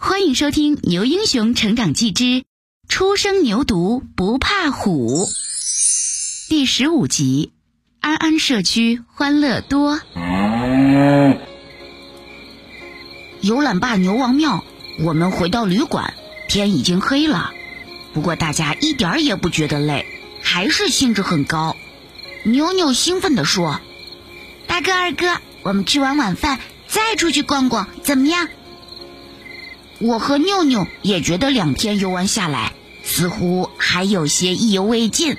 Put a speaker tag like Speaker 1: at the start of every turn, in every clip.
Speaker 1: 欢迎收听《牛英雄成长记之初生牛犊不怕虎》第十五集：安安社区欢乐多。游览罢牛王庙，我们回到旅馆，天已经黑了。不过大家一点儿也不觉得累，还是兴致很高。牛牛兴奋地说：“
Speaker 2: 大哥、二哥，我们吃完晚饭再出去逛逛，怎么样？”
Speaker 1: 我和妞妞也觉得两天游玩下来，似乎还有些意犹未尽。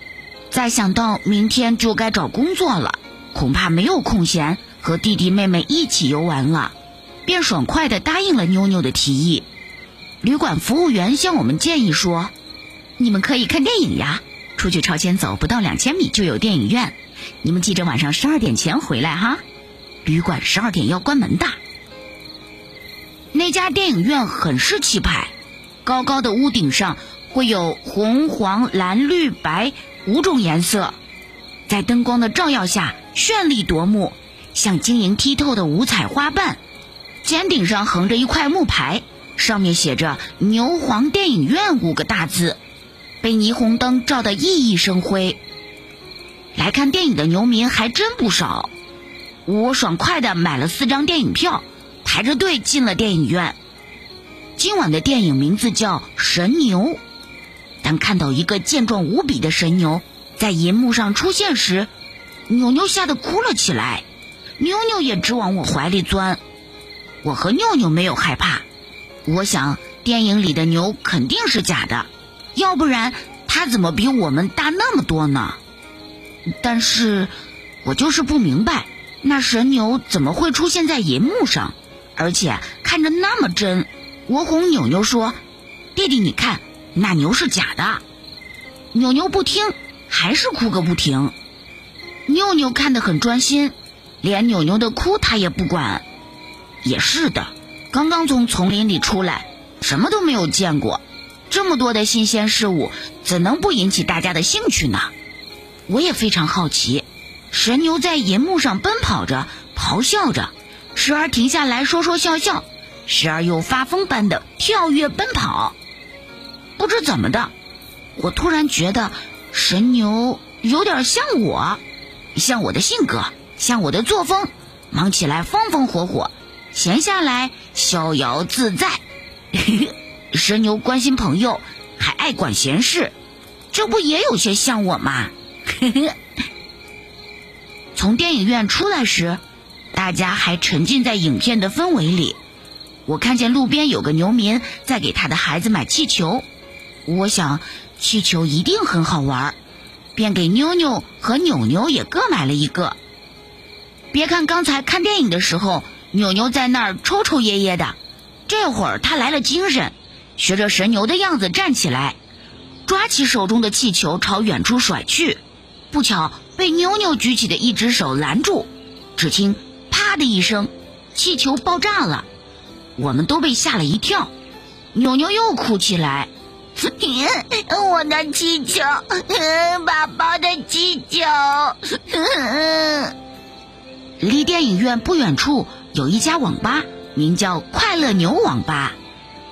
Speaker 1: 再想到明天就该找工作了，恐怕没有空闲和弟弟妹妹一起游玩了，便爽快地答应了妞妞的提议。旅馆服务员向我们建议说：“你们可以看电影呀，出去朝前走不到两千米就有电影院，你们记着晚上十二点前回来哈。旅馆十二点要关门的。”这家电影院很是气派，高高的屋顶上会有红、黄、蓝、绿、白五种颜色，在灯光的照耀下绚丽夺目，像晶莹剔透的五彩花瓣。尖顶上横着一块木牌，上面写着“牛黄电影院”五个大字，被霓虹灯照得熠熠生辉。来看电影的牛民还真不少，我爽快地买了四张电影票。排着队进了电影院。今晚的电影名字叫《神牛》。当看到一个健壮无比的神牛在银幕上出现时，牛牛吓得哭了起来，妞妞也直往我怀里钻。我和妞妞没有害怕，我想电影里的牛肯定是假的，要不然它怎么比我们大那么多呢？但是，我就是不明白，那神牛怎么会出现在银幕上？而且看着那么真，我哄扭扭说：“弟弟，你看，那牛是假的。”扭扭不听，还是哭个不停。妞妞看得很专心，连扭扭的哭他也不管。也是的，刚刚从丛林里出来，什么都没有见过，这么多的新鲜事物，怎能不引起大家的兴趣呢？我也非常好奇，神牛在银幕上奔跑着，咆哮着。时而停下来说说笑笑，时而又发疯般的跳跃奔跑。不知怎么的，我突然觉得神牛有点像我，像我的性格，像我的作风，忙起来风风火火，闲下来逍遥自在。神牛关心朋友，还爱管闲事，这不也有些像我吗？从电影院出来时。大家还沉浸在影片的氛围里。我看见路边有个牛民在给他的孩子买气球，我想气球一定很好玩，便给妞妞和扭扭也各买了一个。别看刚才看电影的时候，扭扭在那儿抽抽噎噎的，这会儿他来了精神，学着神牛的样子站起来，抓起手中的气球朝远处甩去，不巧被妞妞举起的一只手拦住，只听。啪的一声，气球爆炸了，我们都被吓了一跳。扭扭又哭起来：“
Speaker 2: 我的气球，宝宝的气球。”
Speaker 1: 离电影院不远处有一家网吧，名叫“快乐牛网吧”。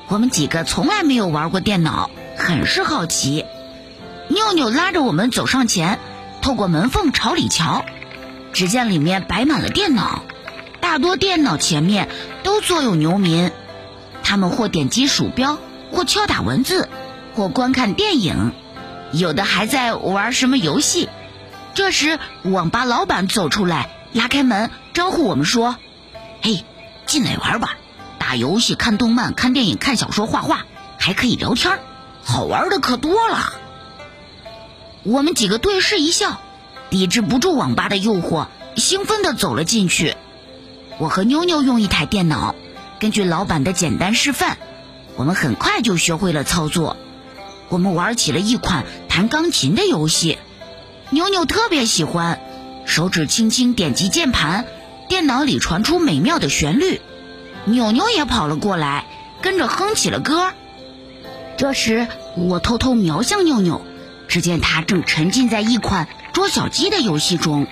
Speaker 1: 我们几个从来没有玩过电脑，很是好奇。妞妞拉着我们走上前，透过门缝朝里瞧，只见里面摆满了电脑。大多电脑前面都坐有牛民，他们或点击鼠标，或敲打文字，或观看电影，有的还在玩什么游戏。这时，网吧老板走出来，拉开门，招呼我们说：“嘿，进来玩吧，打游戏、看动漫、看电影、看小说、画画，还可以聊天，好玩的可多了。”我们几个对视一笑，抵制不住网吧的诱惑，兴奋地走了进去。我和妞妞用一台电脑，根据老板的简单示范，我们很快就学会了操作。我们玩起了一款弹钢琴的游戏，妞妞特别喜欢，手指轻轻点击键盘，电脑里传出美妙的旋律。扭扭也跑了过来，跟着哼起了歌。这时，我偷偷瞄向妞妞，只见她正沉浸在一款捉小鸡的游戏中，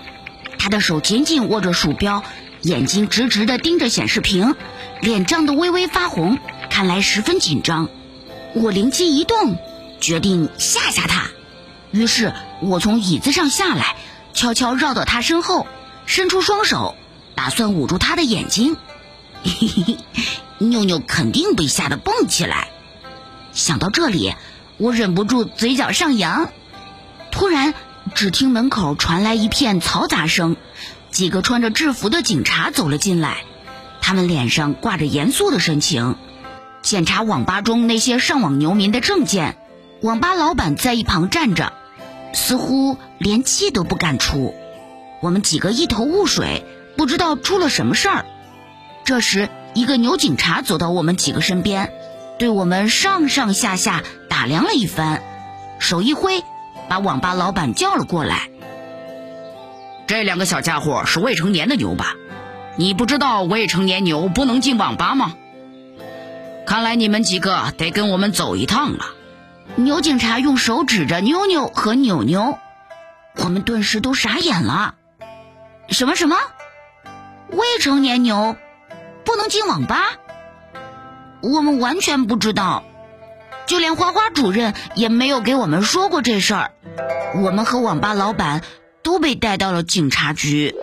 Speaker 1: 她的手紧紧握着鼠标。眼睛直直地盯着显示屏，脸涨得微微发红，看来十分紧张。我灵机一动，决定吓吓他。于是我从椅子上下来，悄悄绕到他身后，伸出双手，打算捂住他的眼睛。嘿嘿嘿，妞妞肯定被吓得蹦起来。想到这里，我忍不住嘴角上扬。突然，只听门口传来一片嘈杂声，几个穿着制服的警察走了进来，他们脸上挂着严肃的神情，检查网吧中那些上网牛民的证件。网吧老板在一旁站着，似乎连气都不敢出。我们几个一头雾水，不知道出了什么事儿。这时，一个牛警察走到我们几个身边。对我们上上下下打量了一番，手一挥，把网吧老板叫了过来。
Speaker 3: 这两个小家伙是未成年的牛吧？你不知道未成年牛不能进网吧吗？看来你们几个得跟我们走一趟了。
Speaker 1: 牛警察用手指着妞妞和扭扭，我们顿时都傻眼了。什么什么？未成年牛不能进网吧？我们完全不知道，就连花花主任也没有给我们说过这事儿。我们和网吧老板都被带到了警察局。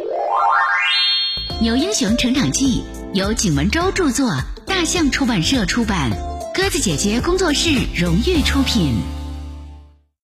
Speaker 4: 《牛英雄成长记》由景文洲著作，大象出版社出版，鸽子姐姐工作室荣誉出品。